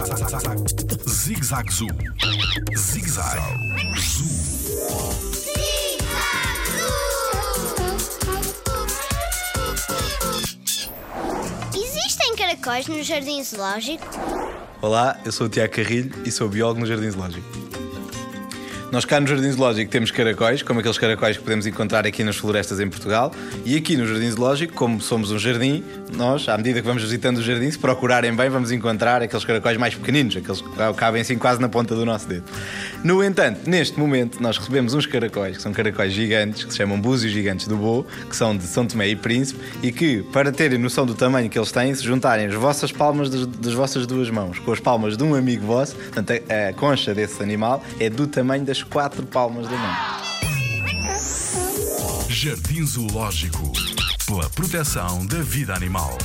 Zig Zag Zoo. Zig Zag Zoo. Existem caracóis no jardim zoológico? Olá, eu sou o Tiago Carrilho e sou biólogo no Jardim Zoológico. Nós cá no Jardim Zoológico temos caracóis, como aqueles caracóis que podemos encontrar aqui nas florestas em Portugal. E aqui no Jardim Zoológico, como somos um jardim, nós, à medida que vamos visitando o jardim, se procurarem bem, vamos encontrar aqueles caracóis mais pequeninos, aqueles que cabem assim quase na ponta do nosso dedo. No entanto, neste momento, nós recebemos uns caracóis, que são caracóis gigantes, que se chamam búzios gigantes do Bo, que são de São Tomé e Príncipe, e que, para terem noção do tamanho que eles têm, se juntarem as vossas palmas das, das vossas duas mãos com as palmas de um amigo vosso, portanto, a, a concha desse animal é do tamanho das quatro palmas da mão. Jardim Zoológico. Pela proteção da vida animal.